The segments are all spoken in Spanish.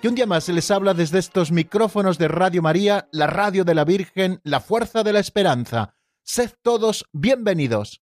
que un día más les habla desde estos micrófonos de Radio María, la radio de la Virgen, la fuerza de la esperanza. Sed todos bienvenidos.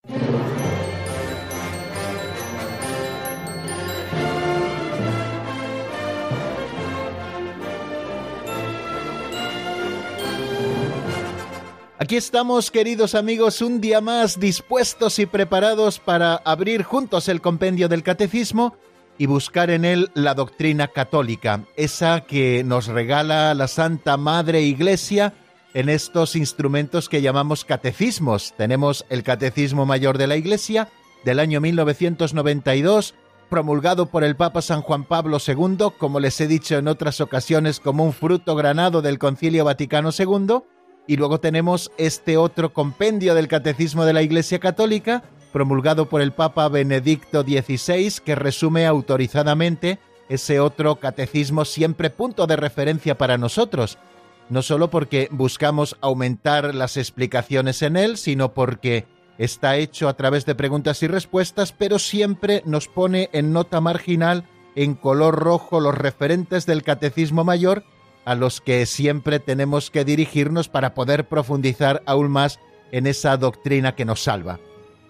Aquí estamos, queridos amigos, un día más dispuestos y preparados para abrir juntos el compendio del catecismo y buscar en él la doctrina católica, esa que nos regala la Santa Madre Iglesia en estos instrumentos que llamamos catecismos. Tenemos el Catecismo Mayor de la Iglesia del año 1992, promulgado por el Papa San Juan Pablo II, como les he dicho en otras ocasiones, como un fruto granado del Concilio Vaticano II, y luego tenemos este otro compendio del Catecismo de la Iglesia Católica, promulgado por el Papa Benedicto XVI, que resume autorizadamente ese otro catecismo siempre punto de referencia para nosotros, no solo porque buscamos aumentar las explicaciones en él, sino porque está hecho a través de preguntas y respuestas, pero siempre nos pone en nota marginal en color rojo los referentes del Catecismo Mayor a los que siempre tenemos que dirigirnos para poder profundizar aún más en esa doctrina que nos salva.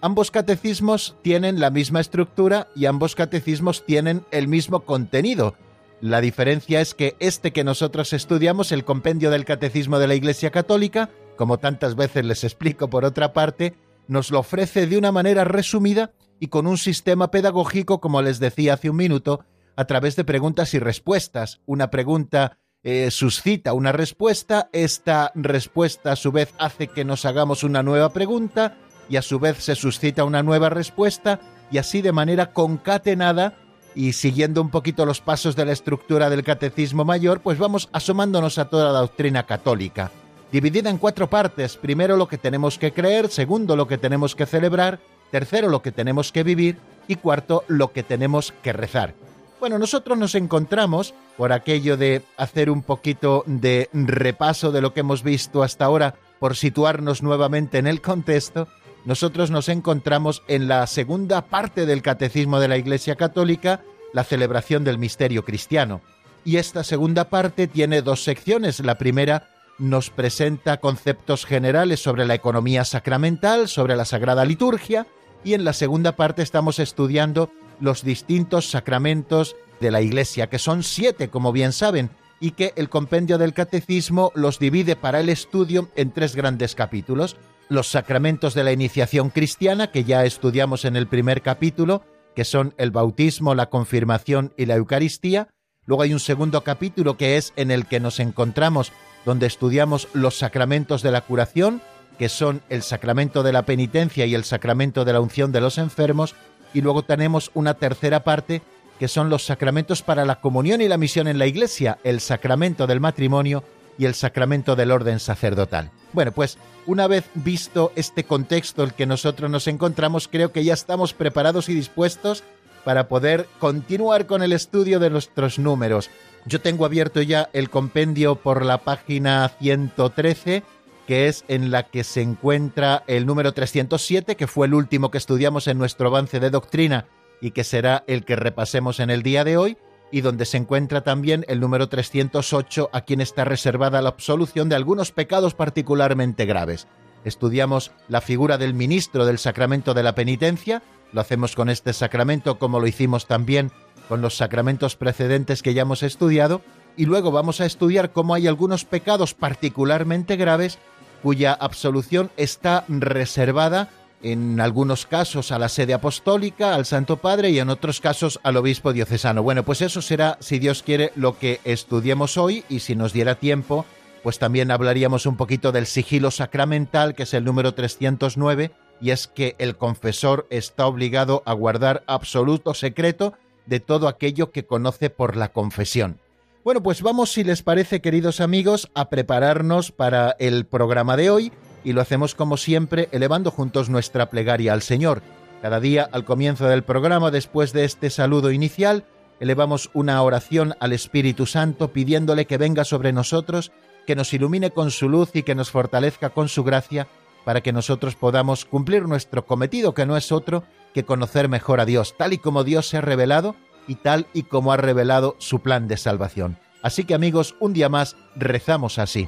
Ambos catecismos tienen la misma estructura y ambos catecismos tienen el mismo contenido. La diferencia es que este que nosotros estudiamos, el compendio del catecismo de la Iglesia Católica, como tantas veces les explico por otra parte, nos lo ofrece de una manera resumida y con un sistema pedagógico, como les decía hace un minuto, a través de preguntas y respuestas. Una pregunta eh, suscita una respuesta, esta respuesta a su vez hace que nos hagamos una nueva pregunta y a su vez se suscita una nueva respuesta y así de manera concatenada y siguiendo un poquito los pasos de la estructura del catecismo mayor, pues vamos asomándonos a toda la doctrina católica, dividida en cuatro partes. Primero lo que tenemos que creer, segundo lo que tenemos que celebrar, tercero lo que tenemos que vivir y cuarto lo que tenemos que rezar. Bueno, nosotros nos encontramos, por aquello de hacer un poquito de repaso de lo que hemos visto hasta ahora, por situarnos nuevamente en el contexto, nosotros nos encontramos en la segunda parte del Catecismo de la Iglesia Católica, la celebración del misterio cristiano. Y esta segunda parte tiene dos secciones. La primera nos presenta conceptos generales sobre la economía sacramental, sobre la Sagrada Liturgia, y en la segunda parte estamos estudiando los distintos sacramentos de la Iglesia, que son siete, como bien saben, y que el compendio del catecismo los divide para el estudio en tres grandes capítulos. Los sacramentos de la iniciación cristiana, que ya estudiamos en el primer capítulo, que son el bautismo, la confirmación y la Eucaristía. Luego hay un segundo capítulo que es en el que nos encontramos, donde estudiamos los sacramentos de la curación, que son el sacramento de la penitencia y el sacramento de la unción de los enfermos, y luego tenemos una tercera parte que son los sacramentos para la comunión y la misión en la Iglesia, el sacramento del matrimonio y el sacramento del orden sacerdotal. Bueno, pues una vez visto este contexto en el que nosotros nos encontramos, creo que ya estamos preparados y dispuestos para poder continuar con el estudio de nuestros números. Yo tengo abierto ya el compendio por la página 113 que es en la que se encuentra el número 307, que fue el último que estudiamos en nuestro avance de doctrina y que será el que repasemos en el día de hoy, y donde se encuentra también el número 308, a quien está reservada la absolución de algunos pecados particularmente graves. Estudiamos la figura del ministro del sacramento de la penitencia, lo hacemos con este sacramento como lo hicimos también con los sacramentos precedentes que ya hemos estudiado, y luego vamos a estudiar cómo hay algunos pecados particularmente graves cuya absolución está reservada en algunos casos a la sede apostólica, al Santo Padre y en otros casos al obispo diocesano. Bueno, pues eso será, si Dios quiere, lo que estudiemos hoy y si nos diera tiempo, pues también hablaríamos un poquito del sigilo sacramental, que es el número 309, y es que el confesor está obligado a guardar absoluto secreto de todo aquello que conoce por la confesión. Bueno, pues vamos, si les parece, queridos amigos, a prepararnos para el programa de hoy y lo hacemos como siempre, elevando juntos nuestra plegaria al Señor. Cada día, al comienzo del programa, después de este saludo inicial, elevamos una oración al Espíritu Santo pidiéndole que venga sobre nosotros, que nos ilumine con su luz y que nos fortalezca con su gracia, para que nosotros podamos cumplir nuestro cometido, que no es otro que conocer mejor a Dios, tal y como Dios se ha revelado y tal y como ha revelado su plan de salvación. Así que amigos, un día más rezamos así.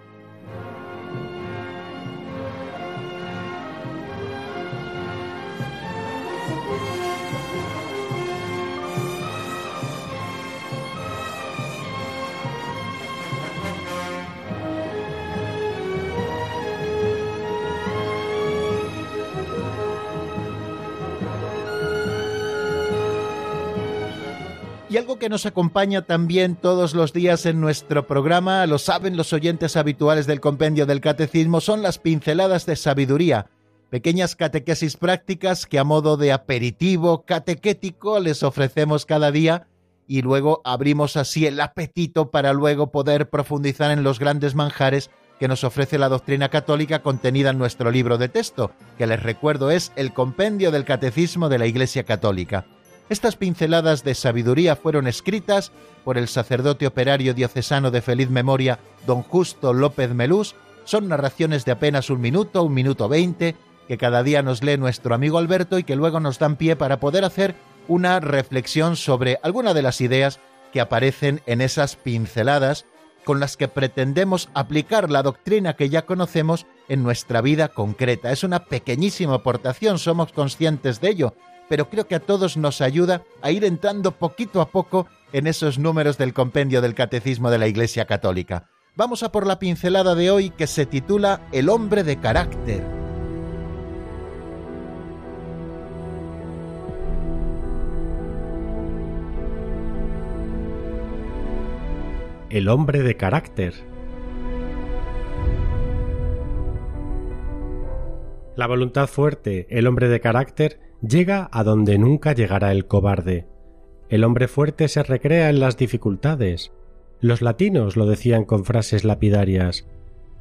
Y algo que nos acompaña también todos los días en nuestro programa, lo saben los oyentes habituales del compendio del catecismo, son las pinceladas de sabiduría, pequeñas catequesis prácticas que a modo de aperitivo catequético les ofrecemos cada día y luego abrimos así el apetito para luego poder profundizar en los grandes manjares que nos ofrece la doctrina católica contenida en nuestro libro de texto, que les recuerdo es el compendio del catecismo de la Iglesia Católica. Estas pinceladas de sabiduría fueron escritas por el sacerdote operario diocesano de feliz memoria, don Justo López Melús. Son narraciones de apenas un minuto, un minuto veinte, que cada día nos lee nuestro amigo Alberto y que luego nos dan pie para poder hacer una reflexión sobre alguna de las ideas que aparecen en esas pinceladas con las que pretendemos aplicar la doctrina que ya conocemos en nuestra vida concreta. Es una pequeñísima aportación, somos conscientes de ello, pero creo que a todos nos ayuda a ir entrando poquito a poco en esos números del compendio del Catecismo de la Iglesia Católica. Vamos a por la pincelada de hoy que se titula El hombre de carácter. El hombre de carácter. La voluntad fuerte, el hombre de carácter, llega a donde nunca llegará el cobarde. El hombre fuerte se recrea en las dificultades. Los latinos lo decían con frases lapidarias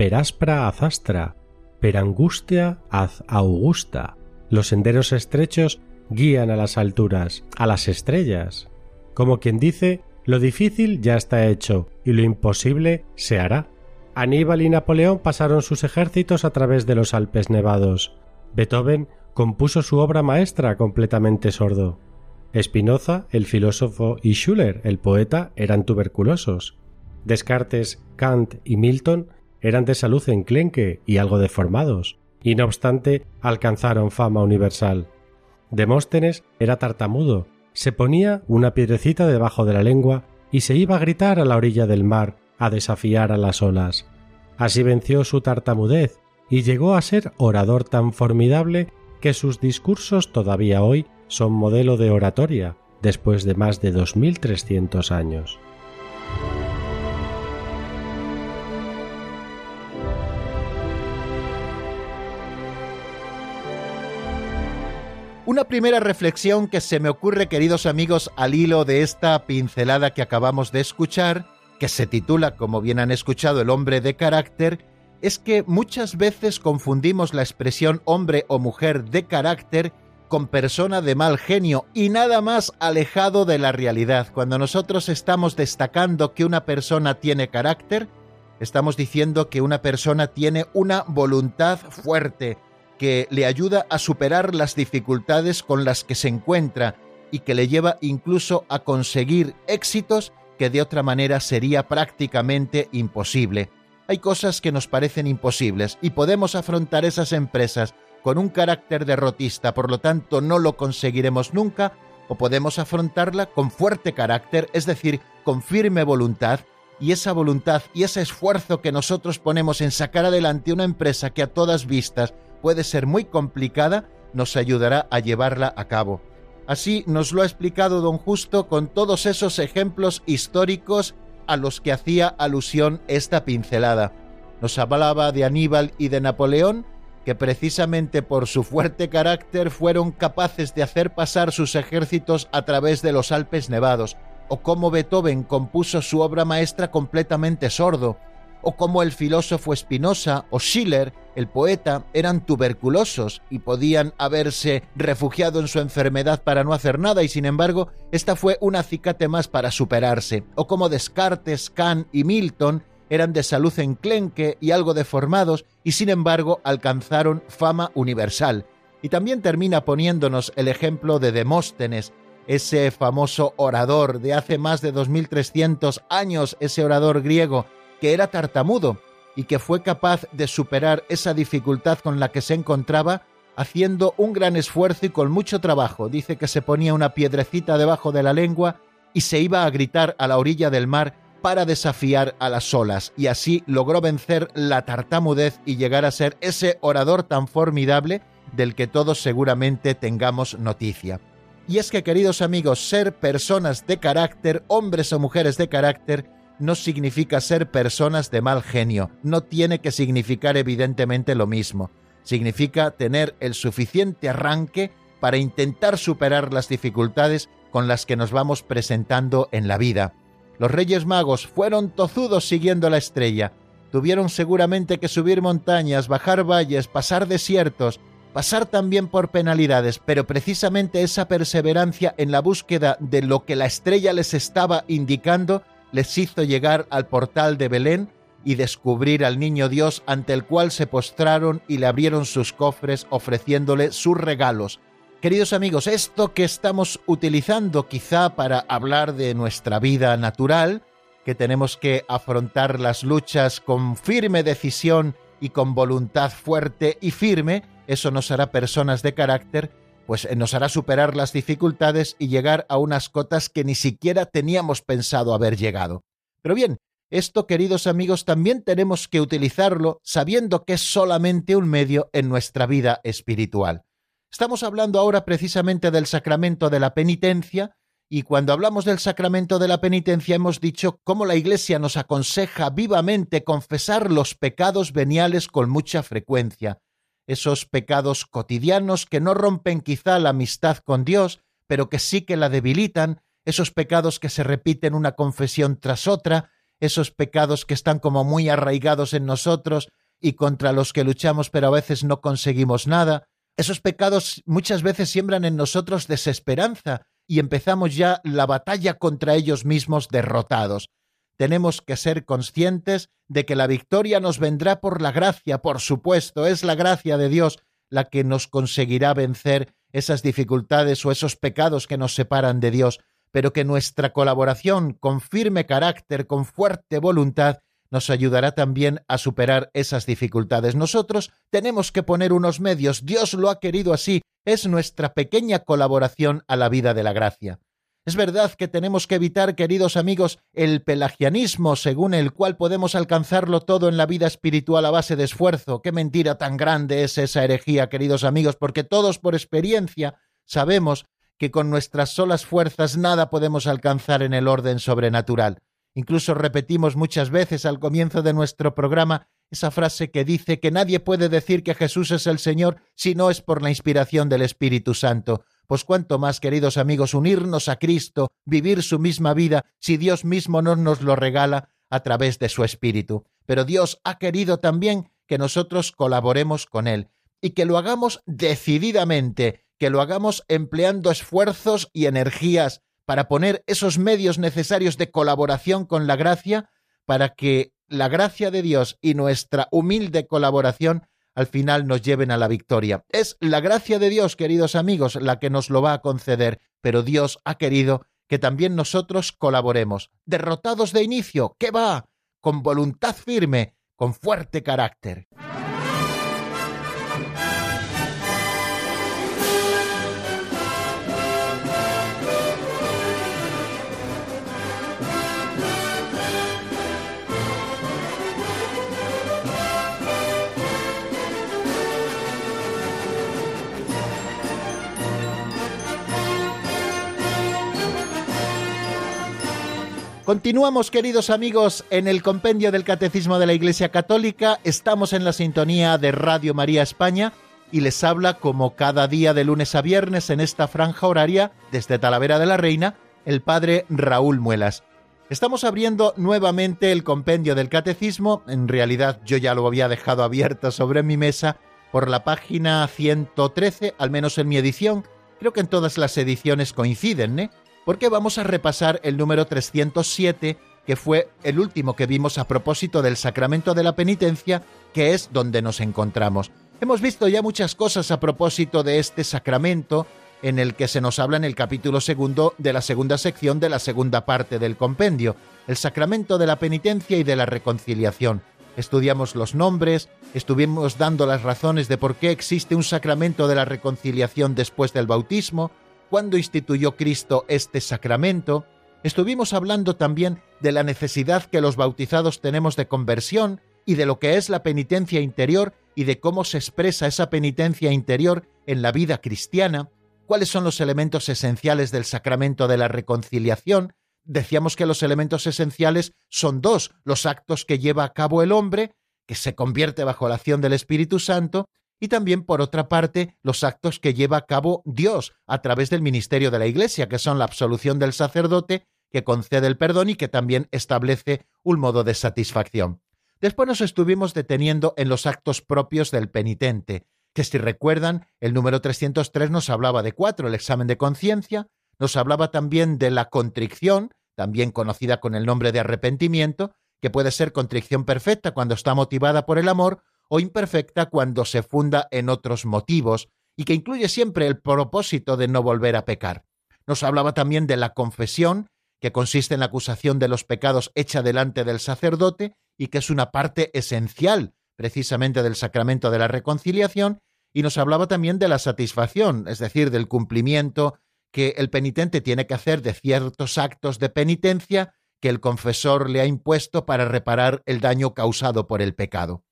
per aspra az astra, per angustia az augusta. Los senderos estrechos guían a las alturas, a las estrellas. Como quien dice, lo difícil ya está hecho y lo imposible se hará. Aníbal y Napoleón pasaron sus ejércitos a través de los Alpes nevados. Beethoven compuso su obra maestra completamente sordo. Spinoza, el filósofo, y Schuller, el poeta, eran tuberculosos. Descartes, Kant y Milton eran de salud enclenque y algo deformados, y no obstante alcanzaron fama universal. Demóstenes era tartamudo, se ponía una piedrecita debajo de la lengua y se iba a gritar a la orilla del mar a desafiar a las olas. Así venció su tartamudez y llegó a ser orador tan formidable que sus discursos todavía hoy son modelo de oratoria después de más de 2300 años. Una primera reflexión que se me ocurre, queridos amigos, al hilo de esta pincelada que acabamos de escuchar, que se titula, como bien han escuchado, El hombre de carácter, es que muchas veces confundimos la expresión hombre o mujer de carácter con persona de mal genio y nada más alejado de la realidad. Cuando nosotros estamos destacando que una persona tiene carácter, estamos diciendo que una persona tiene una voluntad fuerte, que le ayuda a superar las dificultades con las que se encuentra y que le lleva incluso a conseguir éxitos que de otra manera sería prácticamente imposible hay cosas que nos parecen imposibles y podemos afrontar esas empresas con un carácter derrotista, por lo tanto no lo conseguiremos nunca, o podemos afrontarla con fuerte carácter, es decir, con firme voluntad, y esa voluntad y ese esfuerzo que nosotros ponemos en sacar adelante una empresa que a todas vistas puede ser muy complicada, nos ayudará a llevarla a cabo. Así nos lo ha explicado don Justo con todos esos ejemplos históricos a los que hacía alusión esta pincelada. Nos hablaba de Aníbal y de Napoleón, que precisamente por su fuerte carácter fueron capaces de hacer pasar sus ejércitos a través de los Alpes nevados, o cómo Beethoven compuso su obra maestra completamente sordo, o cómo el filósofo Spinoza o Schiller, el poeta, eran tuberculosos y podían haberse refugiado en su enfermedad para no hacer nada y sin embargo esta fue un acicate más para superarse, o cómo Descartes, Kant y Milton eran de salud enclenque y algo deformados y sin embargo alcanzaron fama universal. Y también termina poniéndonos el ejemplo de Demóstenes, ese famoso orador de hace más de 2300 años, ese orador griego que era tartamudo y que fue capaz de superar esa dificultad con la que se encontraba haciendo un gran esfuerzo y con mucho trabajo. Dice que se ponía una piedrecita debajo de la lengua y se iba a gritar a la orilla del mar para desafiar a las olas, y así logró vencer la tartamudez y llegar a ser ese orador tan formidable del que todos seguramente tengamos noticia. Y es que, queridos amigos, ser personas de carácter, hombres o mujeres de carácter, no significa ser personas de mal genio, no tiene que significar evidentemente lo mismo. Significa tener el suficiente arranque para intentar superar las dificultades con las que nos vamos presentando en la vida. Los Reyes Magos fueron tozudos siguiendo la estrella. Tuvieron seguramente que subir montañas, bajar valles, pasar desiertos, pasar también por penalidades, pero precisamente esa perseverancia en la búsqueda de lo que la estrella les estaba indicando les hizo llegar al portal de Belén y descubrir al niño Dios ante el cual se postraron y le abrieron sus cofres ofreciéndole sus regalos. Queridos amigos, esto que estamos utilizando quizá para hablar de nuestra vida natural, que tenemos que afrontar las luchas con firme decisión y con voluntad fuerte y firme, eso nos hará personas de carácter pues eh, nos hará superar las dificultades y llegar a unas cotas que ni siquiera teníamos pensado haber llegado. Pero bien, esto, queridos amigos, también tenemos que utilizarlo sabiendo que es solamente un medio en nuestra vida espiritual. Estamos hablando ahora precisamente del sacramento de la penitencia, y cuando hablamos del sacramento de la penitencia hemos dicho cómo la Iglesia nos aconseja vivamente confesar los pecados veniales con mucha frecuencia, esos pecados cotidianos que no rompen quizá la amistad con Dios, pero que sí que la debilitan, esos pecados que se repiten una confesión tras otra, esos pecados que están como muy arraigados en nosotros y contra los que luchamos pero a veces no conseguimos nada, esos pecados muchas veces siembran en nosotros desesperanza y empezamos ya la batalla contra ellos mismos derrotados tenemos que ser conscientes de que la victoria nos vendrá por la gracia, por supuesto, es la gracia de Dios la que nos conseguirá vencer esas dificultades o esos pecados que nos separan de Dios, pero que nuestra colaboración con firme carácter, con fuerte voluntad, nos ayudará también a superar esas dificultades. Nosotros tenemos que poner unos medios, Dios lo ha querido así, es nuestra pequeña colaboración a la vida de la gracia. Es verdad que tenemos que evitar, queridos amigos, el pelagianismo según el cual podemos alcanzarlo todo en la vida espiritual a base de esfuerzo. Qué mentira tan grande es esa herejía, queridos amigos, porque todos por experiencia sabemos que con nuestras solas fuerzas nada podemos alcanzar en el orden sobrenatural. Incluso repetimos muchas veces al comienzo de nuestro programa esa frase que dice que nadie puede decir que Jesús es el Señor si no es por la inspiración del Espíritu Santo pues cuanto más, queridos amigos, unirnos a Cristo, vivir su misma vida, si Dios mismo no nos lo regala a través de su Espíritu. Pero Dios ha querido también que nosotros colaboremos con Él y que lo hagamos decididamente, que lo hagamos empleando esfuerzos y energías para poner esos medios necesarios de colaboración con la gracia, para que la gracia de Dios y nuestra humilde colaboración al final nos lleven a la victoria. Es la gracia de Dios, queridos amigos, la que nos lo va a conceder, pero Dios ha querido que también nosotros colaboremos. Derrotados de inicio, ¿qué va? Con voluntad firme, con fuerte carácter. Continuamos, queridos amigos, en el compendio del Catecismo de la Iglesia Católica. Estamos en la sintonía de Radio María España y les habla como cada día de lunes a viernes en esta franja horaria desde Talavera de la Reina el padre Raúl Muelas. Estamos abriendo nuevamente el compendio del Catecismo. En realidad yo ya lo había dejado abierto sobre mi mesa por la página 113, al menos en mi edición. Creo que en todas las ediciones coinciden, ¿eh? Porque vamos a repasar el número 307, que fue el último que vimos a propósito del sacramento de la penitencia, que es donde nos encontramos. Hemos visto ya muchas cosas a propósito de este sacramento, en el que se nos habla en el capítulo segundo de la segunda sección de la segunda parte del compendio, el sacramento de la penitencia y de la reconciliación. Estudiamos los nombres, estuvimos dando las razones de por qué existe un sacramento de la reconciliación después del bautismo, cuándo instituyó Cristo este sacramento, estuvimos hablando también de la necesidad que los bautizados tenemos de conversión y de lo que es la penitencia interior y de cómo se expresa esa penitencia interior en la vida cristiana, cuáles son los elementos esenciales del sacramento de la reconciliación. Decíamos que los elementos esenciales son dos, los actos que lleva a cabo el hombre, que se convierte bajo la acción del Espíritu Santo, y también, por otra parte, los actos que lleva a cabo Dios a través del ministerio de la Iglesia, que son la absolución del sacerdote, que concede el perdón y que también establece un modo de satisfacción. Después nos estuvimos deteniendo en los actos propios del penitente, que si recuerdan, el número 303 nos hablaba de cuatro, el examen de conciencia, nos hablaba también de la contrición, también conocida con el nombre de arrepentimiento, que puede ser contrición perfecta cuando está motivada por el amor o imperfecta cuando se funda en otros motivos y que incluye siempre el propósito de no volver a pecar. Nos hablaba también de la confesión, que consiste en la acusación de los pecados hecha delante del sacerdote y que es una parte esencial precisamente del sacramento de la reconciliación, y nos hablaba también de la satisfacción, es decir, del cumplimiento que el penitente tiene que hacer de ciertos actos de penitencia que el confesor le ha impuesto para reparar el daño causado por el pecado.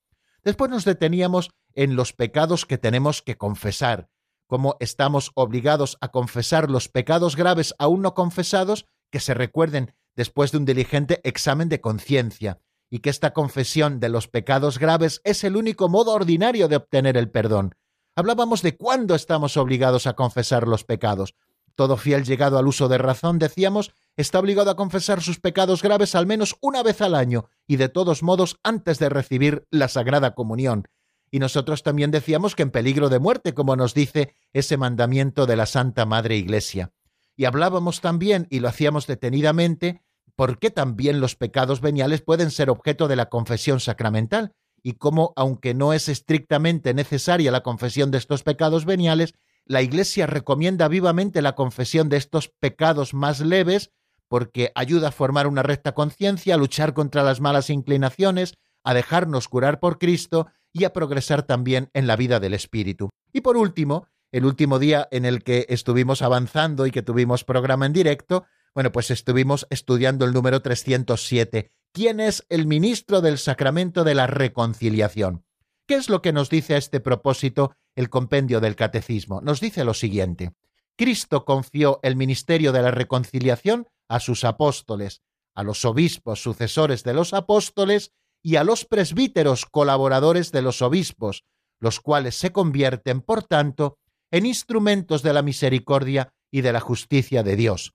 Después nos deteníamos en los pecados que tenemos que confesar, como estamos obligados a confesar los pecados graves aún no confesados que se recuerden después de un diligente examen de conciencia, y que esta confesión de los pecados graves es el único modo ordinario de obtener el perdón. Hablábamos de cuándo estamos obligados a confesar los pecados. Todo fiel llegado al uso de razón, decíamos, está obligado a confesar sus pecados graves al menos una vez al año y de todos modos antes de recibir la Sagrada Comunión. Y nosotros también decíamos que en peligro de muerte, como nos dice ese mandamiento de la Santa Madre Iglesia. Y hablábamos también, y lo hacíamos detenidamente, por qué también los pecados veniales pueden ser objeto de la confesión sacramental, y cómo, aunque no es estrictamente necesaria la confesión de estos pecados veniales, la Iglesia recomienda vivamente la confesión de estos pecados más leves porque ayuda a formar una recta conciencia, a luchar contra las malas inclinaciones, a dejarnos curar por Cristo y a progresar también en la vida del Espíritu. Y por último, el último día en el que estuvimos avanzando y que tuvimos programa en directo, bueno, pues estuvimos estudiando el número 307. ¿Quién es el ministro del sacramento de la reconciliación? ¿Qué es lo que nos dice a este propósito el compendio del catecismo? Nos dice lo siguiente. Cristo confió el ministerio de la reconciliación a sus apóstoles, a los obispos sucesores de los apóstoles y a los presbíteros colaboradores de los obispos, los cuales se convierten, por tanto, en instrumentos de la misericordia y de la justicia de Dios.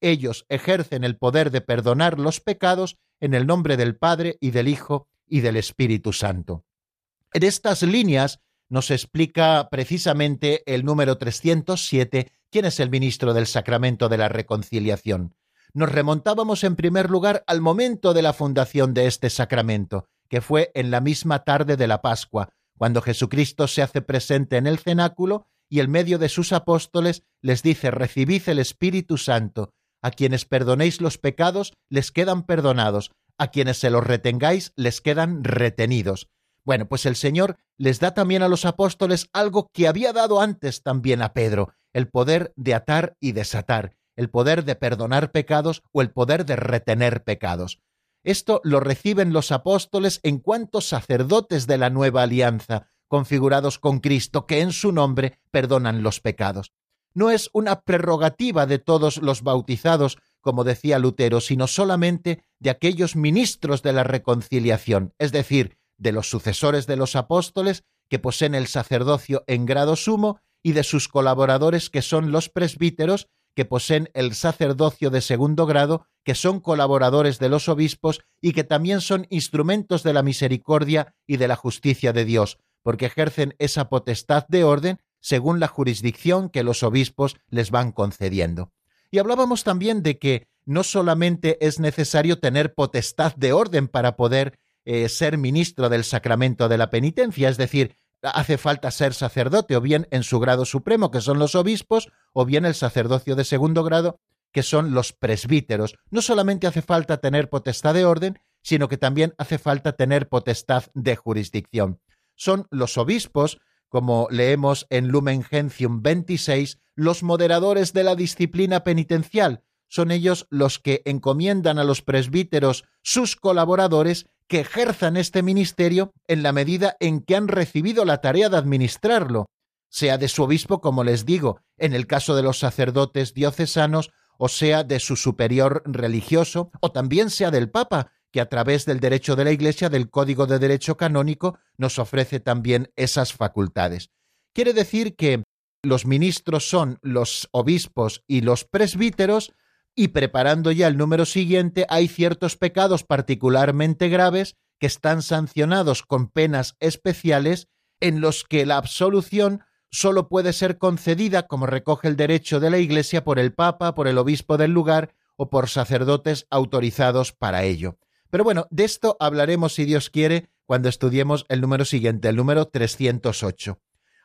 Ellos ejercen el poder de perdonar los pecados en el nombre del Padre y del Hijo y del Espíritu Santo. En estas líneas nos explica precisamente el número 307 quién es el ministro del sacramento de la reconciliación nos remontábamos en primer lugar al momento de la fundación de este sacramento, que fue en la misma tarde de la Pascua, cuando Jesucristo se hace presente en el cenáculo y en medio de sus apóstoles les dice, recibid el Espíritu Santo, a quienes perdonéis los pecados les quedan perdonados, a quienes se los retengáis les quedan retenidos. Bueno, pues el Señor les da también a los apóstoles algo que había dado antes también a Pedro, el poder de atar y desatar, el poder de perdonar pecados o el poder de retener pecados. Esto lo reciben los apóstoles en cuanto sacerdotes de la nueva alianza, configurados con Cristo, que en su nombre perdonan los pecados. No es una prerrogativa de todos los bautizados como decía Lutero, sino solamente de aquellos ministros de la reconciliación, es decir, de los sucesores de los apóstoles que poseen el sacerdocio en grado sumo y de sus colaboradores que son los presbíteros que poseen el sacerdocio de segundo grado, que son colaboradores de los obispos y que también son instrumentos de la misericordia y de la justicia de Dios, porque ejercen esa potestad de orden según la jurisdicción que los obispos les van concediendo. Y hablábamos también de que no solamente es necesario tener potestad de orden para poder eh, ser ministro del sacramento de la penitencia, es decir, hace falta ser sacerdote, o bien en su grado supremo, que son los obispos, o bien el sacerdocio de segundo grado, que son los presbíteros. No solamente hace falta tener potestad de orden, sino que también hace falta tener potestad de jurisdicción. Son los obispos, como leemos en Lumen Gentium 26, los moderadores de la disciplina penitencial. Son ellos los que encomiendan a los presbíteros, sus colaboradores, que ejerzan este ministerio en la medida en que han recibido la tarea de administrarlo, sea de su obispo, como les digo, en el caso de los sacerdotes diocesanos, o sea de su superior religioso, o también sea del Papa, que a través del derecho de la Iglesia, del Código de Derecho Canónico, nos ofrece también esas facultades. Quiere decir que los ministros son los obispos y los presbíteros, y preparando ya el número siguiente, hay ciertos pecados particularmente graves que están sancionados con penas especiales en los que la absolución sólo puede ser concedida, como recoge el derecho de la Iglesia, por el Papa, por el obispo del lugar o por sacerdotes autorizados para ello. Pero bueno, de esto hablaremos, si Dios quiere, cuando estudiemos el número siguiente, el número 308.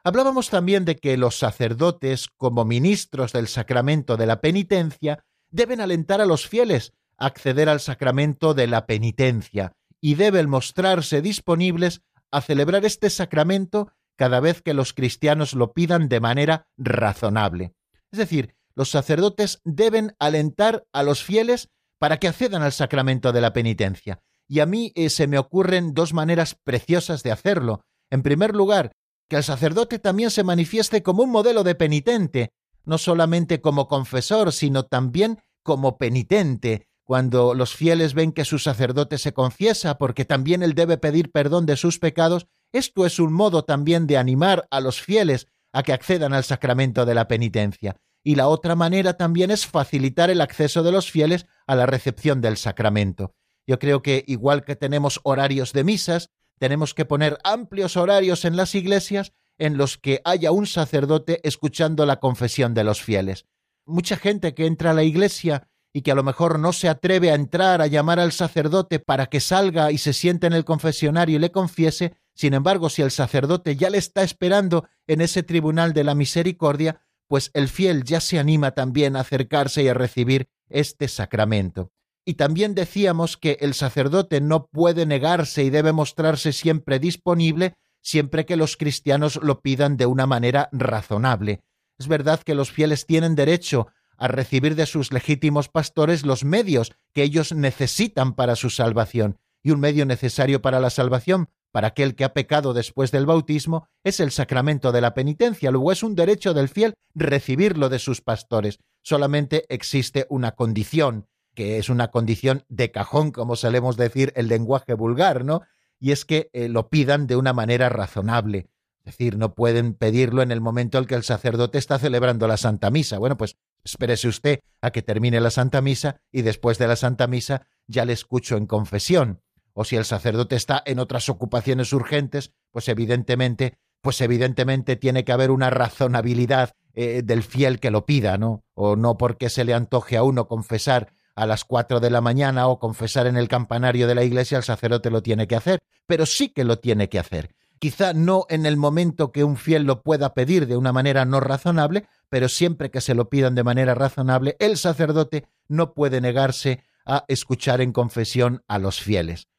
Hablábamos también de que los sacerdotes, como ministros del sacramento de la penitencia, deben alentar a los fieles a acceder al sacramento de la penitencia y deben mostrarse disponibles a celebrar este sacramento cada vez que los cristianos lo pidan de manera razonable. Es decir, los sacerdotes deben alentar a los fieles para que accedan al sacramento de la penitencia. Y a mí eh, se me ocurren dos maneras preciosas de hacerlo. En primer lugar, que el sacerdote también se manifieste como un modelo de penitente, no solamente como confesor, sino también como penitente, cuando los fieles ven que su sacerdote se confiesa porque también él debe pedir perdón de sus pecados, esto es un modo también de animar a los fieles a que accedan al sacramento de la penitencia. Y la otra manera también es facilitar el acceso de los fieles a la recepción del sacramento. Yo creo que igual que tenemos horarios de misas, tenemos que poner amplios horarios en las iglesias en los que haya un sacerdote escuchando la confesión de los fieles. Mucha gente que entra a la iglesia y que a lo mejor no se atreve a entrar a llamar al sacerdote para que salga y se siente en el confesionario y le confiese, sin embargo, si el sacerdote ya le está esperando en ese tribunal de la misericordia, pues el fiel ya se anima también a acercarse y a recibir este sacramento. Y también decíamos que el sacerdote no puede negarse y debe mostrarse siempre disponible siempre que los cristianos lo pidan de una manera razonable. Es verdad que los fieles tienen derecho a recibir de sus legítimos pastores los medios que ellos necesitan para su salvación, y un medio necesario para la salvación para aquel que ha pecado después del bautismo es el sacramento de la penitencia. Luego es un derecho del fiel recibirlo de sus pastores. Solamente existe una condición, que es una condición de cajón, como solemos decir el lenguaje vulgar, ¿no? Y es que eh, lo pidan de una manera razonable. Es decir, no pueden pedirlo en el momento en que el sacerdote está celebrando la Santa Misa. Bueno, pues espérese usted a que termine la Santa Misa y después de la Santa Misa ya le escucho en confesión. O si el sacerdote está en otras ocupaciones urgentes, pues evidentemente, pues evidentemente tiene que haber una razonabilidad eh, del fiel que lo pida, ¿no? O no porque se le antoje a uno confesar a las cuatro de la mañana o confesar en el campanario de la iglesia, el sacerdote lo tiene que hacer, pero sí que lo tiene que hacer. Quizá no en el momento que un fiel lo pueda pedir de una manera no razonable, pero siempre que se lo pidan de manera razonable, el sacerdote no puede negarse a escuchar en confesión a los fieles.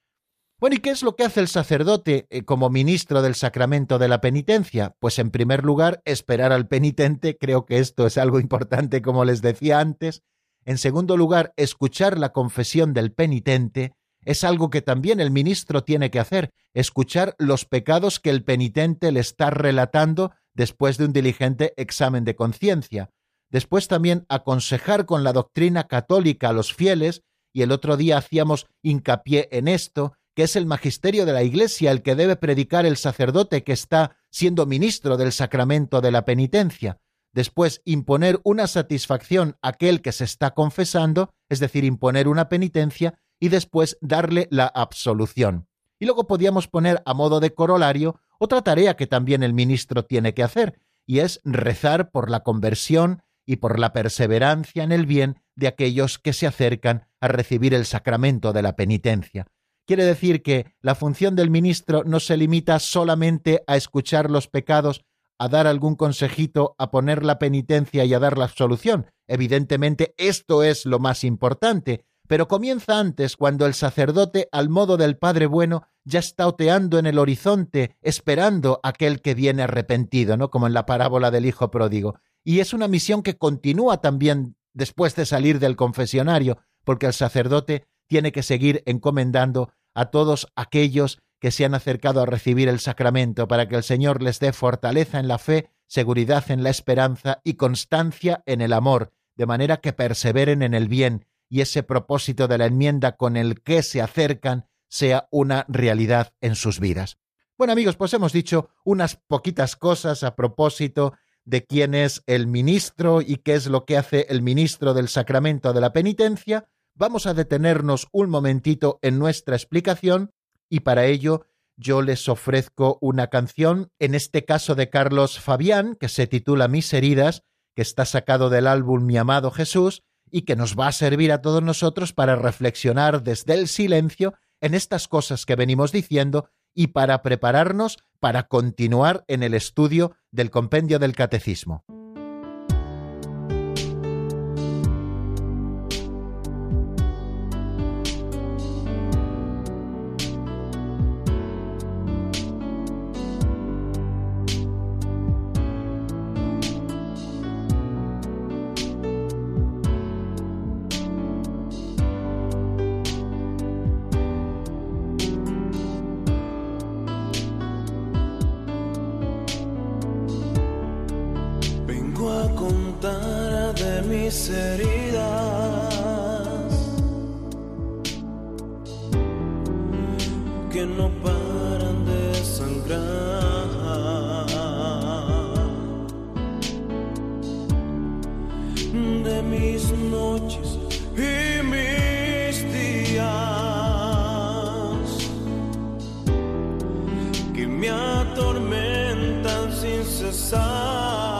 Bueno, ¿y qué es lo que hace el sacerdote eh, como ministro del sacramento de la penitencia? Pues en primer lugar, esperar al penitente, creo que esto es algo importante como les decía antes, en segundo lugar, escuchar la confesión del penitente es algo que también el ministro tiene que hacer, escuchar los pecados que el penitente le está relatando después de un diligente examen de conciencia. después también aconsejar con la doctrina católica a los fieles, y el otro día hacíamos hincapié en esto, que es el magisterio de la Iglesia el que debe predicar el sacerdote que está siendo ministro del sacramento de la penitencia. Después, imponer una satisfacción a aquel que se está confesando, es decir, imponer una penitencia, y después darle la absolución. Y luego podíamos poner a modo de corolario otra tarea que también el ministro tiene que hacer, y es rezar por la conversión y por la perseverancia en el bien de aquellos que se acercan a recibir el sacramento de la penitencia. Quiere decir que la función del ministro no se limita solamente a escuchar los pecados, a dar algún consejito, a poner la penitencia y a dar la absolución. Evidentemente esto es lo más importante, pero comienza antes cuando el sacerdote, al modo del Padre Bueno, ya está oteando en el horizonte, esperando aquel que viene arrepentido, ¿no? Como en la parábola del Hijo Pródigo. Y es una misión que continúa también después de salir del confesionario, porque el sacerdote tiene que seguir encomendando a todos aquellos que se han acercado a recibir el sacramento, para que el Señor les dé fortaleza en la fe, seguridad en la esperanza y constancia en el amor, de manera que perseveren en el bien y ese propósito de la enmienda con el que se acercan sea una realidad en sus vidas. Bueno amigos, pues hemos dicho unas poquitas cosas a propósito de quién es el ministro y qué es lo que hace el ministro del sacramento de la penitencia, vamos a detenernos un momentito en nuestra explicación y para ello yo les ofrezco una canción, en este caso de Carlos Fabián, que se titula Mis heridas, que está sacado del álbum Mi amado Jesús, y que nos va a servir a todos nosotros para reflexionar desde el silencio en estas cosas que venimos diciendo y para prepararnos para continuar en el estudio del compendio del catecismo. Solo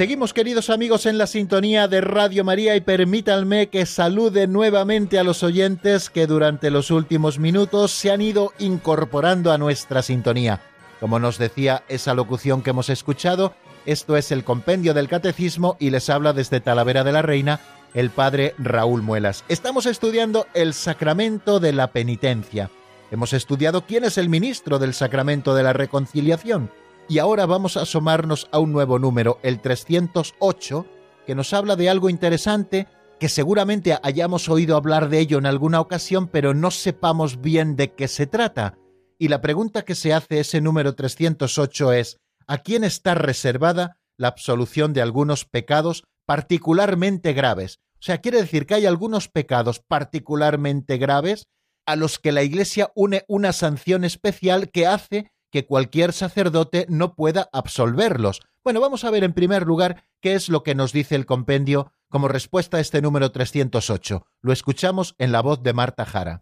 Seguimos, queridos amigos, en la sintonía de Radio María y permítanme que salude nuevamente a los oyentes que durante los últimos minutos se han ido incorporando a nuestra sintonía. Como nos decía esa locución que hemos escuchado, esto es el Compendio del Catecismo y les habla desde Talavera de la Reina el Padre Raúl Muelas. Estamos estudiando el sacramento de la penitencia. Hemos estudiado quién es el ministro del sacramento de la reconciliación y ahora vamos a asomarnos a un nuevo número, el 308, que nos habla de algo interesante que seguramente hayamos oído hablar de ello en alguna ocasión, pero no sepamos bien de qué se trata. Y la pregunta que se hace ese número 308 es, ¿a quién está reservada la absolución de algunos pecados particularmente graves? O sea, quiere decir que hay algunos pecados particularmente graves a los que la Iglesia une una sanción especial que hace que cualquier sacerdote no pueda absolverlos. Bueno, vamos a ver en primer lugar qué es lo que nos dice el compendio como respuesta a este número 308. Lo escuchamos en la voz de Marta Jara.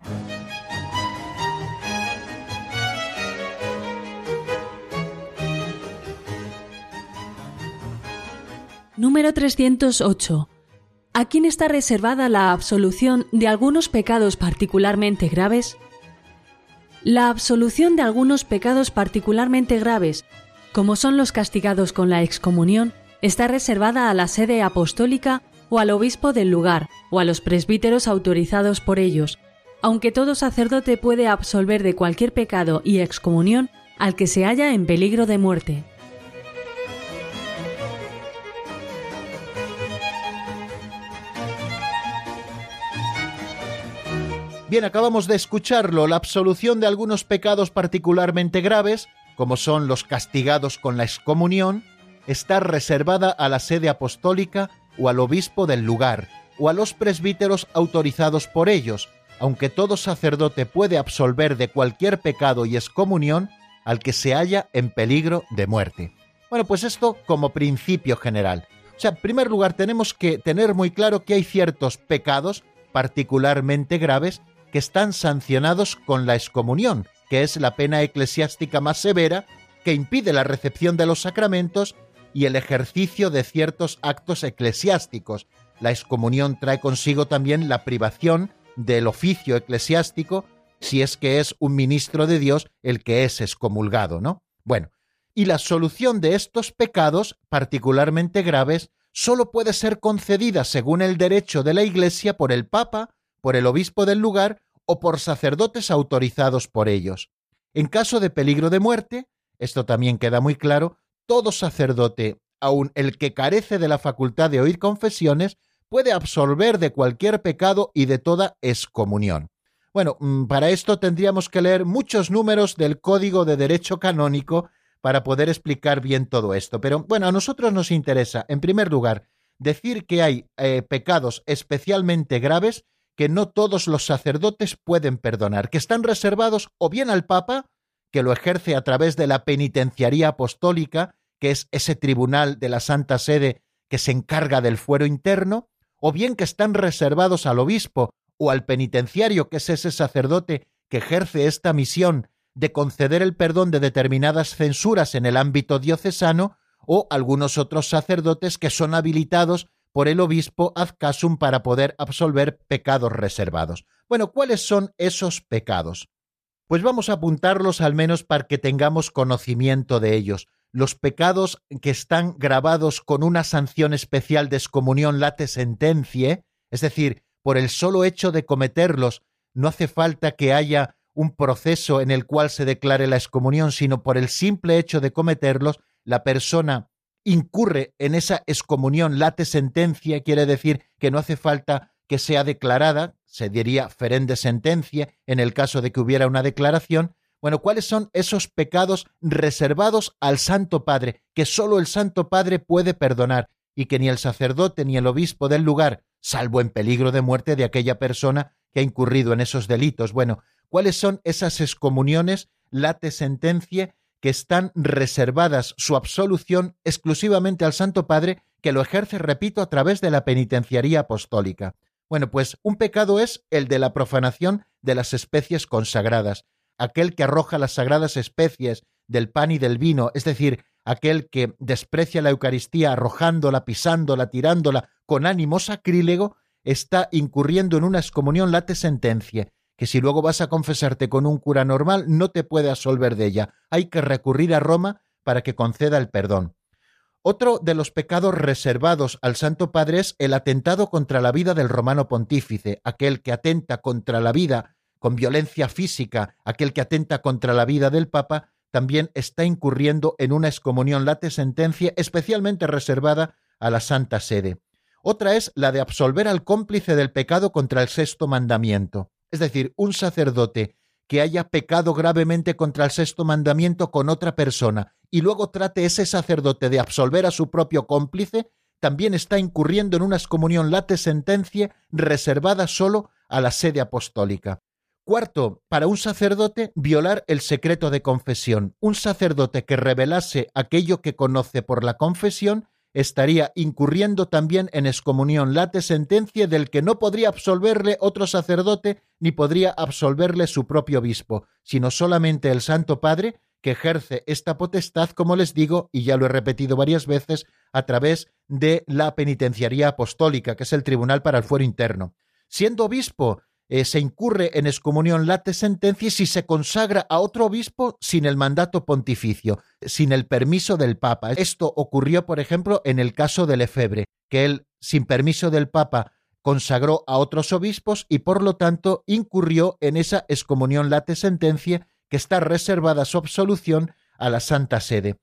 Número 308. ¿A quién está reservada la absolución de algunos pecados particularmente graves? La absolución de algunos pecados particularmente graves, como son los castigados con la excomunión, está reservada a la sede apostólica o al obispo del lugar o a los presbíteros autorizados por ellos, aunque todo sacerdote puede absolver de cualquier pecado y excomunión al que se halla en peligro de muerte. Bien, acabamos de escucharlo, la absolución de algunos pecados particularmente graves, como son los castigados con la excomunión, está reservada a la sede apostólica o al obispo del lugar, o a los presbíteros autorizados por ellos, aunque todo sacerdote puede absolver de cualquier pecado y excomunión al que se halla en peligro de muerte. Bueno, pues esto como principio general. O sea, en primer lugar tenemos que tener muy claro que hay ciertos pecados particularmente graves que están sancionados con la excomunión, que es la pena eclesiástica más severa que impide la recepción de los sacramentos y el ejercicio de ciertos actos eclesiásticos. La excomunión trae consigo también la privación del oficio eclesiástico si es que es un ministro de Dios el que es excomulgado, ¿no? Bueno, y la solución de estos pecados particularmente graves solo puede ser concedida según el derecho de la Iglesia por el Papa por el obispo del lugar o por sacerdotes autorizados por ellos. En caso de peligro de muerte, esto también queda muy claro, todo sacerdote, aun el que carece de la facultad de oír confesiones, puede absolver de cualquier pecado y de toda excomunión. Bueno, mm, para esto tendríamos que leer muchos números del Código de Derecho Canónico para poder explicar bien todo esto. Pero bueno, a nosotros nos interesa, en primer lugar, decir que hay eh, pecados especialmente graves que no todos los sacerdotes pueden perdonar, que están reservados o bien al Papa, que lo ejerce a través de la penitenciaría apostólica, que es ese tribunal de la Santa Sede que se encarga del fuero interno, o bien que están reservados al obispo o al penitenciario, que es ese sacerdote que ejerce esta misión de conceder el perdón de determinadas censuras en el ámbito diocesano, o algunos otros sacerdotes que son habilitados por el obispo casum para poder absolver pecados reservados. Bueno, ¿cuáles son esos pecados? Pues vamos a apuntarlos al menos para que tengamos conocimiento de ellos. Los pecados que están grabados con una sanción especial de excomunión late sentencie, es decir, por el solo hecho de cometerlos, no hace falta que haya un proceso en el cual se declare la excomunión, sino por el simple hecho de cometerlos, la persona incurre en esa excomunión late sentencia, quiere decir que no hace falta que sea declarada, se diría ferende sentencia en el caso de que hubiera una declaración. Bueno, ¿cuáles son esos pecados reservados al Santo Padre, que solo el Santo Padre puede perdonar? y que ni el sacerdote ni el obispo del lugar, salvo en peligro de muerte de aquella persona que ha incurrido en esos delitos. Bueno, ¿cuáles son esas excomuniones, late sentencia, que están reservadas su absolución exclusivamente al Santo Padre, que lo ejerce, repito, a través de la penitenciaría apostólica? Bueno, pues un pecado es el de la profanación de las especies consagradas, aquel que arroja las sagradas especies del pan y del vino, es decir, aquel que desprecia la Eucaristía arrojándola, pisándola, tirándola con ánimo sacrílego, está incurriendo en una excomunión late sentencia, que si luego vas a confesarte con un cura normal no te puede absolver de ella. Hay que recurrir a Roma para que conceda el perdón. Otro de los pecados reservados al Santo Padre es el atentado contra la vida del romano pontífice, aquel que atenta contra la vida con violencia física, aquel que atenta contra la vida del Papa, también está incurriendo en una excomunión late sentencia especialmente reservada a la Santa Sede. Otra es la de absolver al cómplice del pecado contra el sexto mandamiento. Es decir, un sacerdote que haya pecado gravemente contra el sexto mandamiento con otra persona y luego trate ese sacerdote de absolver a su propio cómplice, también está incurriendo en una excomunión late sentencia reservada solo a la sede apostólica. Cuarto, para un sacerdote, violar el secreto de confesión. Un sacerdote que revelase aquello que conoce por la confesión estaría incurriendo también en excomunión late sentencia del que no podría absolverle otro sacerdote ni podría absolverle su propio obispo, sino solamente el Santo Padre, que ejerce esta potestad, como les digo, y ya lo he repetido varias veces, a través de la penitenciaría apostólica, que es el tribunal para el fuero interno. Siendo obispo, eh, se incurre en excomunión late sentencia si se consagra a otro obispo sin el mandato pontificio, sin el permiso del Papa. Esto ocurrió, por ejemplo, en el caso de Lefebvre, que él, sin permiso del Papa, consagró a otros obispos y por lo tanto incurrió en esa excomunión late sentencia que está reservada su absolución a la Santa Sede.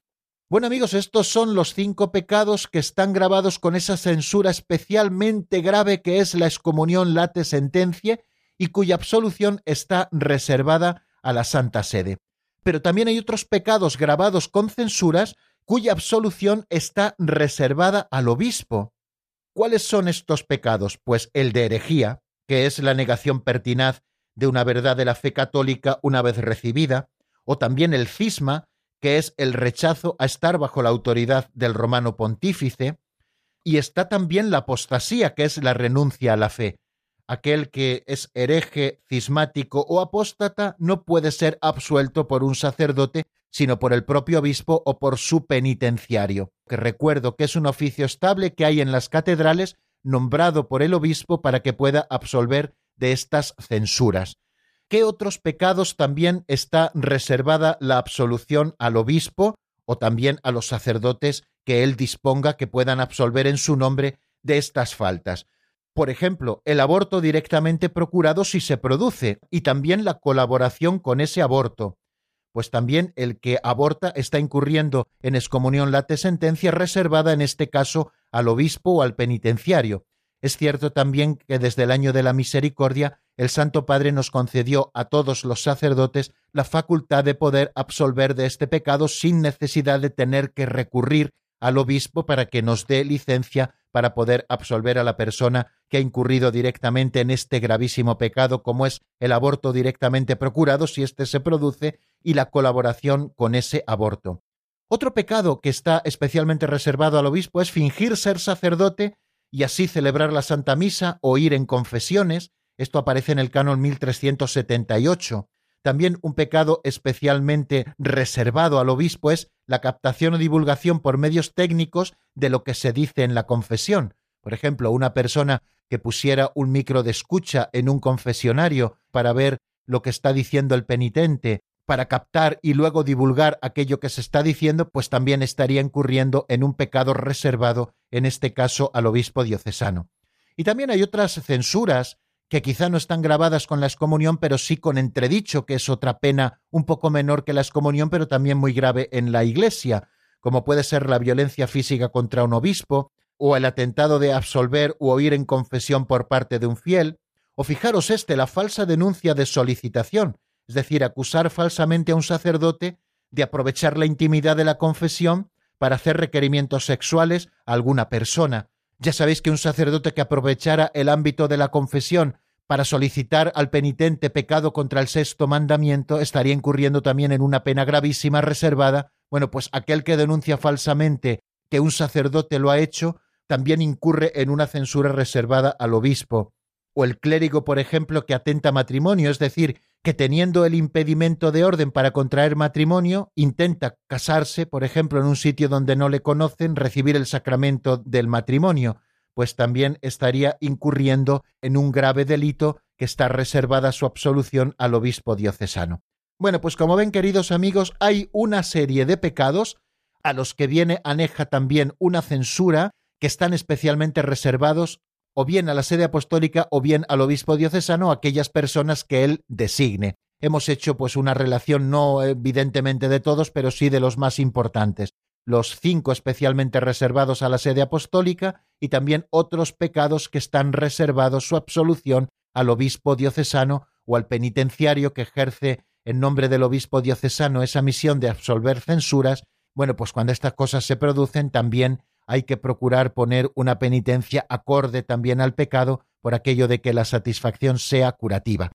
Bueno amigos, estos son los cinco pecados que están grabados con esa censura especialmente grave que es la excomunión late sentencia y cuya absolución está reservada a la Santa Sede. Pero también hay otros pecados grabados con censuras cuya absolución está reservada al obispo. ¿Cuáles son estos pecados? Pues el de herejía, que es la negación pertinaz de una verdad de la fe católica una vez recibida, o también el cisma, que es el rechazo a estar bajo la autoridad del romano pontífice, y está también la apostasía, que es la renuncia a la fe aquel que es hereje, cismático o apóstata no puede ser absuelto por un sacerdote, sino por el propio obispo o por su penitenciario, que recuerdo que es un oficio estable que hay en las catedrales, nombrado por el obispo para que pueda absolver de estas censuras. ¿Qué otros pecados también está reservada la absolución al obispo o también a los sacerdotes que él disponga que puedan absolver en su nombre de estas faltas? Por ejemplo, el aborto directamente procurado si se produce y también la colaboración con ese aborto, pues también el que aborta está incurriendo en excomunión late sentencia reservada en este caso al obispo o al penitenciario. Es cierto también que desde el año de la misericordia el Santo Padre nos concedió a todos los sacerdotes la facultad de poder absolver de este pecado sin necesidad de tener que recurrir al obispo para que nos dé licencia para poder absolver a la persona que ha incurrido directamente en este gravísimo pecado, como es el aborto directamente procurado si éste se produce y la colaboración con ese aborto. Otro pecado que está especialmente reservado al obispo es fingir ser sacerdote y así celebrar la Santa Misa o ir en confesiones. Esto aparece en el canon 1378. También un pecado especialmente reservado al obispo es la captación o divulgación por medios técnicos de lo que se dice en la confesión. Por ejemplo, una persona que pusiera un micro de escucha en un confesionario para ver lo que está diciendo el penitente, para captar y luego divulgar aquello que se está diciendo, pues también estaría incurriendo en un pecado reservado, en este caso al obispo diocesano. Y también hay otras censuras que quizá no están grabadas con la excomunión, pero sí con entredicho, que es otra pena un poco menor que la excomunión, pero también muy grave en la Iglesia, como puede ser la violencia física contra un obispo, o el atentado de absolver o oír en confesión por parte de un fiel, o fijaros este, la falsa denuncia de solicitación, es decir, acusar falsamente a un sacerdote de aprovechar la intimidad de la confesión para hacer requerimientos sexuales a alguna persona. Ya sabéis que un sacerdote que aprovechara el ámbito de la confesión para solicitar al penitente pecado contra el sexto mandamiento estaría incurriendo también en una pena gravísima reservada. Bueno, pues aquel que denuncia falsamente que un sacerdote lo ha hecho, también incurre en una censura reservada al obispo. O el clérigo, por ejemplo, que atenta matrimonio, es decir, que teniendo el impedimento de orden para contraer matrimonio, intenta casarse, por ejemplo, en un sitio donde no le conocen, recibir el sacramento del matrimonio, pues también estaría incurriendo en un grave delito que está reservada su absolución al obispo diocesano. Bueno, pues como ven, queridos amigos, hay una serie de pecados a los que viene aneja también una censura que están especialmente reservados o bien a la sede apostólica o bien al obispo diocesano, aquellas personas que él designe. Hemos hecho pues una relación no evidentemente de todos, pero sí de los más importantes. Los cinco especialmente reservados a la sede apostólica y también otros pecados que están reservados su absolución al obispo diocesano o al penitenciario que ejerce en nombre del obispo diocesano esa misión de absolver censuras. Bueno, pues cuando estas cosas se producen también hay que procurar poner una penitencia acorde también al pecado por aquello de que la satisfacción sea curativa.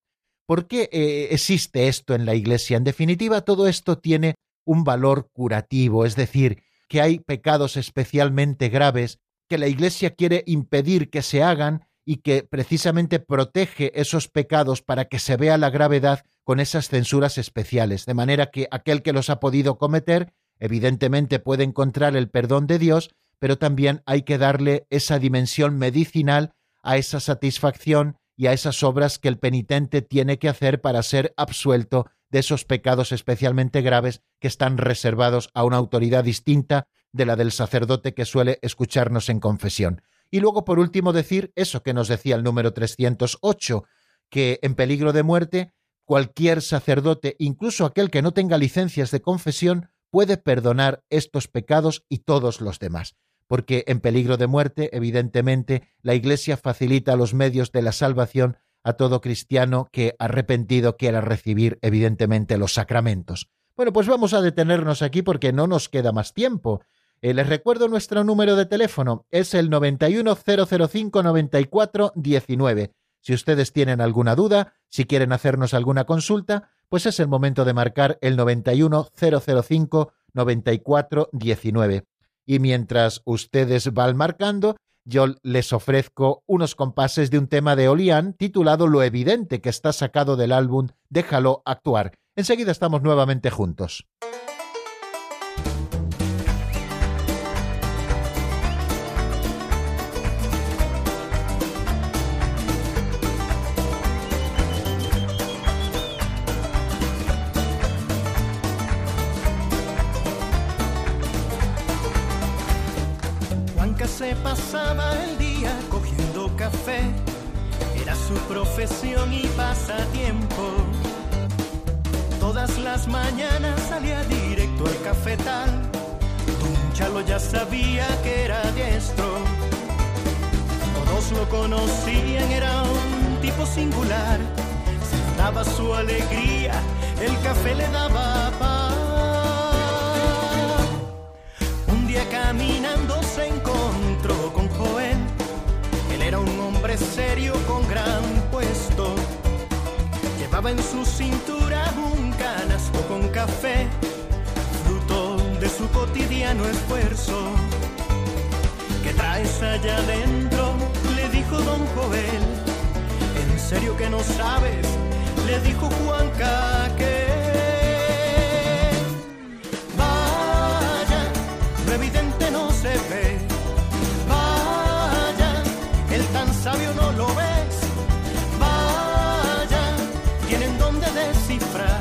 ¿Por qué eh, existe esto en la Iglesia? En definitiva, todo esto tiene un valor curativo, es decir, que hay pecados especialmente graves que la Iglesia quiere impedir que se hagan y que precisamente protege esos pecados para que se vea la gravedad con esas censuras especiales, de manera que aquel que los ha podido cometer evidentemente puede encontrar el perdón de Dios, pero también hay que darle esa dimensión medicinal a esa satisfacción y a esas obras que el penitente tiene que hacer para ser absuelto de esos pecados especialmente graves que están reservados a una autoridad distinta de la del sacerdote que suele escucharnos en confesión. Y luego, por último, decir eso que nos decía el número 308, que en peligro de muerte cualquier sacerdote, incluso aquel que no tenga licencias de confesión, puede perdonar estos pecados y todos los demás porque en peligro de muerte, evidentemente, la Iglesia facilita los medios de la salvación a todo cristiano que arrepentido quiera recibir, evidentemente, los sacramentos. Bueno, pues vamos a detenernos aquí porque no nos queda más tiempo. Eh, les recuerdo nuestro número de teléfono, es el 910059419. Si ustedes tienen alguna duda, si quieren hacernos alguna consulta, pues es el momento de marcar el 910059419 y mientras ustedes van marcando, yo les ofrezco unos compases de un tema de Olian titulado Lo evidente que está sacado del álbum Déjalo actuar. Enseguida estamos nuevamente juntos. Sabía que era diestro. Todos lo conocían, era un tipo singular, daba su alegría, el café le daba paz. Un día caminando se encontró con Joel. Él era un hombre serio con gran puesto. Llevaba en su cintura un canasto con café, fruto de su cotidiano esfuerzo. ¿Qué traes allá adentro? Le dijo don Joel. ¿En serio que no sabes? Le dijo Juan que Vaya, lo evidente no se ve. Vaya, el tan sabio no lo ves. Vaya, tienen donde descifrar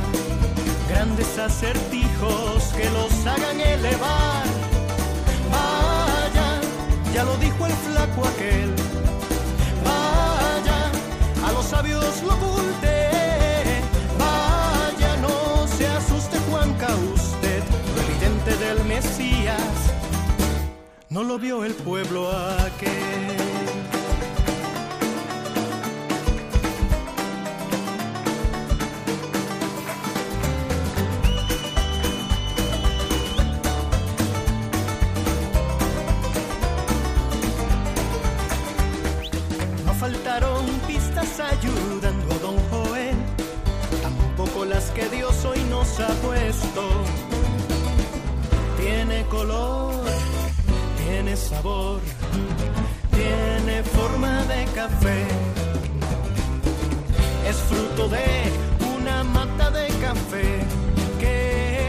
grandes acertijos que los hagan elevar. Ya lo dijo el flaco aquel. Vaya, a los sabios lo oculté. Vaya, no se asuste Juanca usted, lo evidente del Mesías. No lo vio el pueblo aquel. Esto. Tiene color, tiene sabor, tiene forma de café. Es fruto de una mata de café. ¿Qué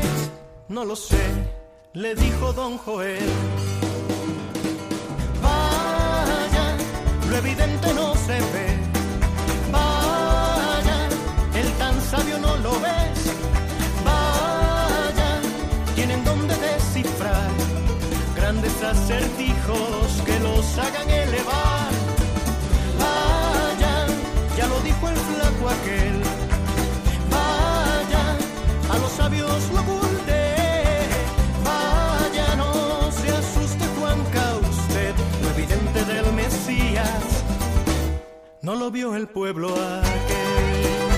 es? No lo sé, le dijo don Joel. Vaya, lo evidente no se ve. Los hagan elevar. Vaya, ya lo dijo el flaco aquel. Vaya, a los sabios lo oculté. Vaya, no se asuste Juanca usted, lo evidente del Mesías. No lo vio el pueblo aquel.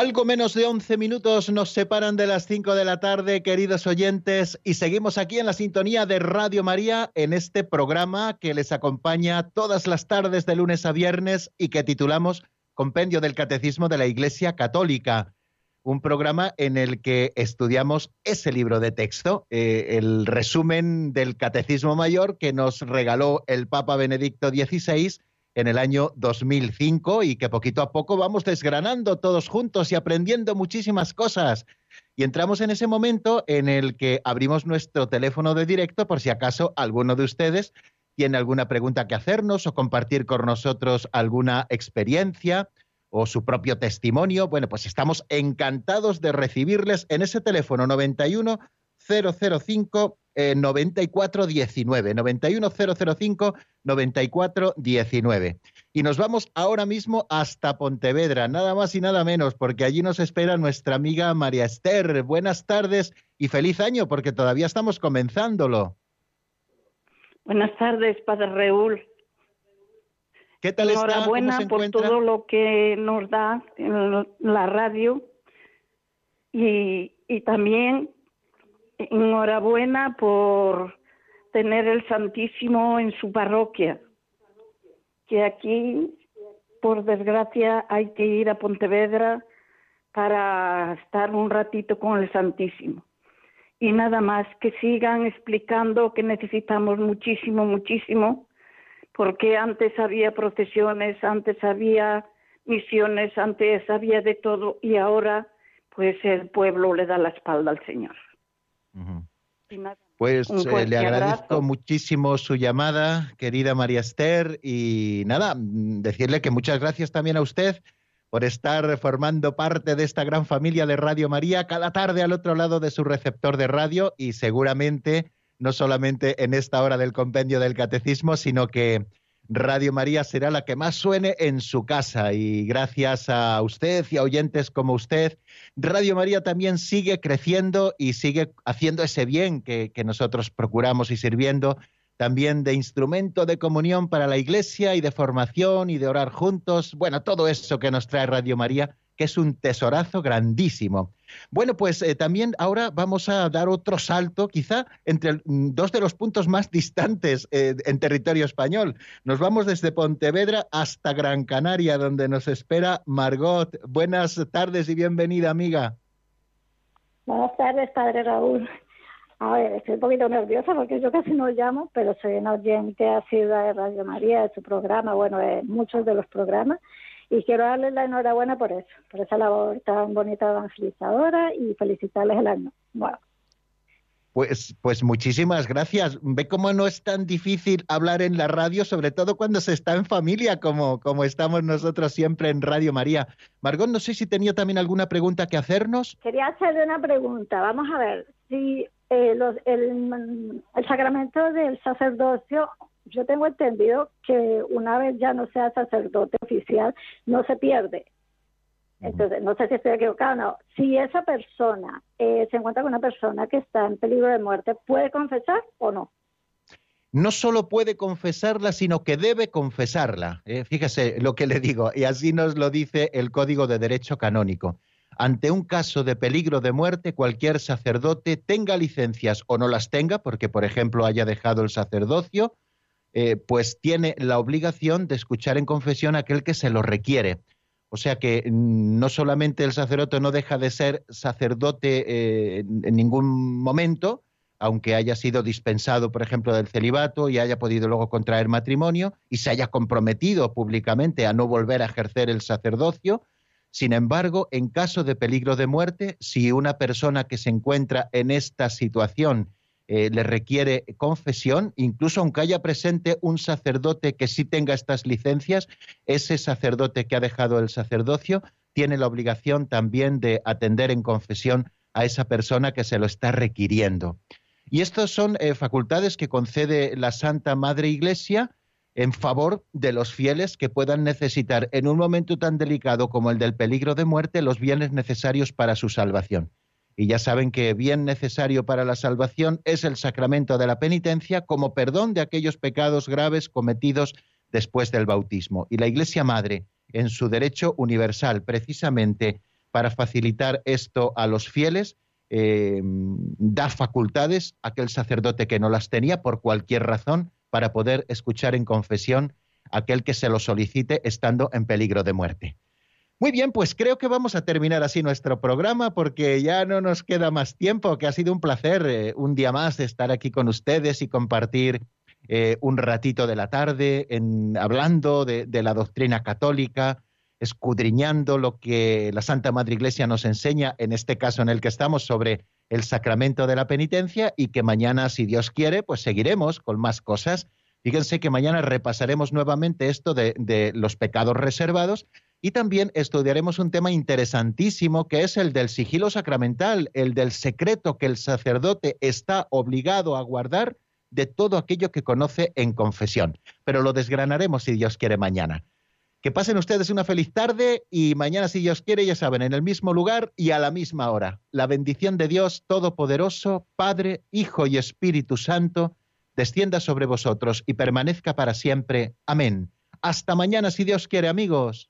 Algo menos de 11 minutos nos separan de las 5 de la tarde, queridos oyentes, y seguimos aquí en la sintonía de Radio María en este programa que les acompaña todas las tardes de lunes a viernes y que titulamos Compendio del Catecismo de la Iglesia Católica. Un programa en el que estudiamos ese libro de texto, eh, el resumen del Catecismo Mayor que nos regaló el Papa Benedicto XVI en el año 2005 y que poquito a poco vamos desgranando todos juntos y aprendiendo muchísimas cosas. Y entramos en ese momento en el que abrimos nuestro teléfono de directo por si acaso alguno de ustedes tiene alguna pregunta que hacernos o compartir con nosotros alguna experiencia o su propio testimonio. Bueno, pues estamos encantados de recibirles en ese teléfono 91 005 eh, 9419, 91005 9419. Y nos vamos ahora mismo hasta Pontevedra, nada más y nada menos, porque allí nos espera nuestra amiga María Esther. Buenas tardes y feliz año, porque todavía estamos comenzándolo. Buenas tardes, Padre Raúl. ¿Qué tal está? ¿Cómo Enhorabuena se por encuentra? todo lo que nos da en la radio y, y también enhorabuena por tener el Santísimo en su parroquia, que aquí, por desgracia, hay que ir a Pontevedra para estar un ratito con el Santísimo. Y nada más, que sigan explicando que necesitamos muchísimo, muchísimo, porque antes había procesiones, antes había misiones, antes había de todo y ahora pues el pueblo le da la espalda al Señor. Pues eh, le agradezco abrazo. muchísimo su llamada, querida María Esther, y nada, mm, decirle que muchas gracias también a usted por estar formando parte de esta gran familia de Radio María cada tarde al otro lado de su receptor de radio y seguramente no solamente en esta hora del compendio del catecismo, sino que Radio María será la que más suene en su casa y gracias a usted y a oyentes como usted, Radio María también sigue creciendo y sigue haciendo ese bien que, que nosotros procuramos y sirviendo también de instrumento de comunión para la Iglesia y de formación y de orar juntos. Bueno, todo eso que nos trae Radio María, que es un tesorazo grandísimo. Bueno, pues eh, también ahora vamos a dar otro salto, quizá entre mm, dos de los puntos más distantes eh, en territorio español. Nos vamos desde Pontevedra hasta Gran Canaria, donde nos espera Margot. Buenas tardes y bienvenida, amiga. Buenas tardes, padre Raúl. A ver, estoy un poquito nerviosa porque yo casi no llamo, pero soy una oyente Ciudad de Radio María, de su programa, bueno, de muchos de los programas y quiero darles la enhorabuena por eso, por esa labor tan bonita evangelizadora y felicitarles el año. Bueno. Pues, pues muchísimas gracias. Ve cómo no es tan difícil hablar en la radio, sobre todo cuando se está en familia, como, como estamos nosotros siempre en Radio María. Margot, no sé si tenía también alguna pregunta que hacernos. Quería hacerle una pregunta. Vamos a ver, si eh, los, el, el sacramento del sacerdocio yo tengo entendido que una vez ya no sea sacerdote oficial, no se pierde. Entonces, no sé si estoy equivocado o no. Si esa persona eh, se encuentra con una persona que está en peligro de muerte, ¿puede confesar o no? No solo puede confesarla, sino que debe confesarla. Eh, fíjese lo que le digo, y así nos lo dice el Código de Derecho Canónico. Ante un caso de peligro de muerte, cualquier sacerdote tenga licencias o no las tenga, porque por ejemplo haya dejado el sacerdocio, eh, pues tiene la obligación de escuchar en confesión a aquel que se lo requiere. O sea que mm, no solamente el sacerdote no deja de ser sacerdote eh, en ningún momento, aunque haya sido dispensado, por ejemplo, del celibato y haya podido luego contraer matrimonio y se haya comprometido públicamente a no volver a ejercer el sacerdocio, sin embargo, en caso de peligro de muerte, si una persona que se encuentra en esta situación eh, le requiere confesión, incluso aunque haya presente un sacerdote que sí tenga estas licencias, ese sacerdote que ha dejado el sacerdocio tiene la obligación también de atender en confesión a esa persona que se lo está requiriendo. Y estas son eh, facultades que concede la Santa Madre Iglesia en favor de los fieles que puedan necesitar en un momento tan delicado como el del peligro de muerte los bienes necesarios para su salvación. Y ya saben que bien necesario para la salvación es el sacramento de la penitencia como perdón de aquellos pecados graves cometidos después del bautismo. Y la Iglesia Madre, en su derecho universal, precisamente para facilitar esto a los fieles, eh, da facultades a aquel sacerdote que no las tenía por cualquier razón para poder escuchar en confesión aquel que se lo solicite estando en peligro de muerte. Muy bien, pues creo que vamos a terminar así nuestro programa porque ya no nos queda más tiempo, que ha sido un placer eh, un día más estar aquí con ustedes y compartir eh, un ratito de la tarde hablando de, la doctrina católica, escudriñando lo que la Santa Madre Iglesia nos enseña, en este caso en el que estamos, sobre el sacramento de la penitencia y que mañana, si Dios quiere, pues seguiremos con más cosas. Fíjense que mañana repasaremos nuevamente esto de los pecados reservados y también estudiaremos un tema interesantísimo que es el del sigilo sacramental, el del secreto que el sacerdote está obligado a guardar de todo aquello que conoce en confesión. Pero lo desgranaremos si Dios quiere mañana. Que pasen ustedes una feliz tarde y mañana, si Dios quiere, ya saben, en el mismo lugar y a la misma hora. La bendición de Dios Todopoderoso, Padre, Hijo y Espíritu Santo, descienda sobre vosotros y permanezca para siempre. Amén. Hasta mañana, si Dios quiere, amigos.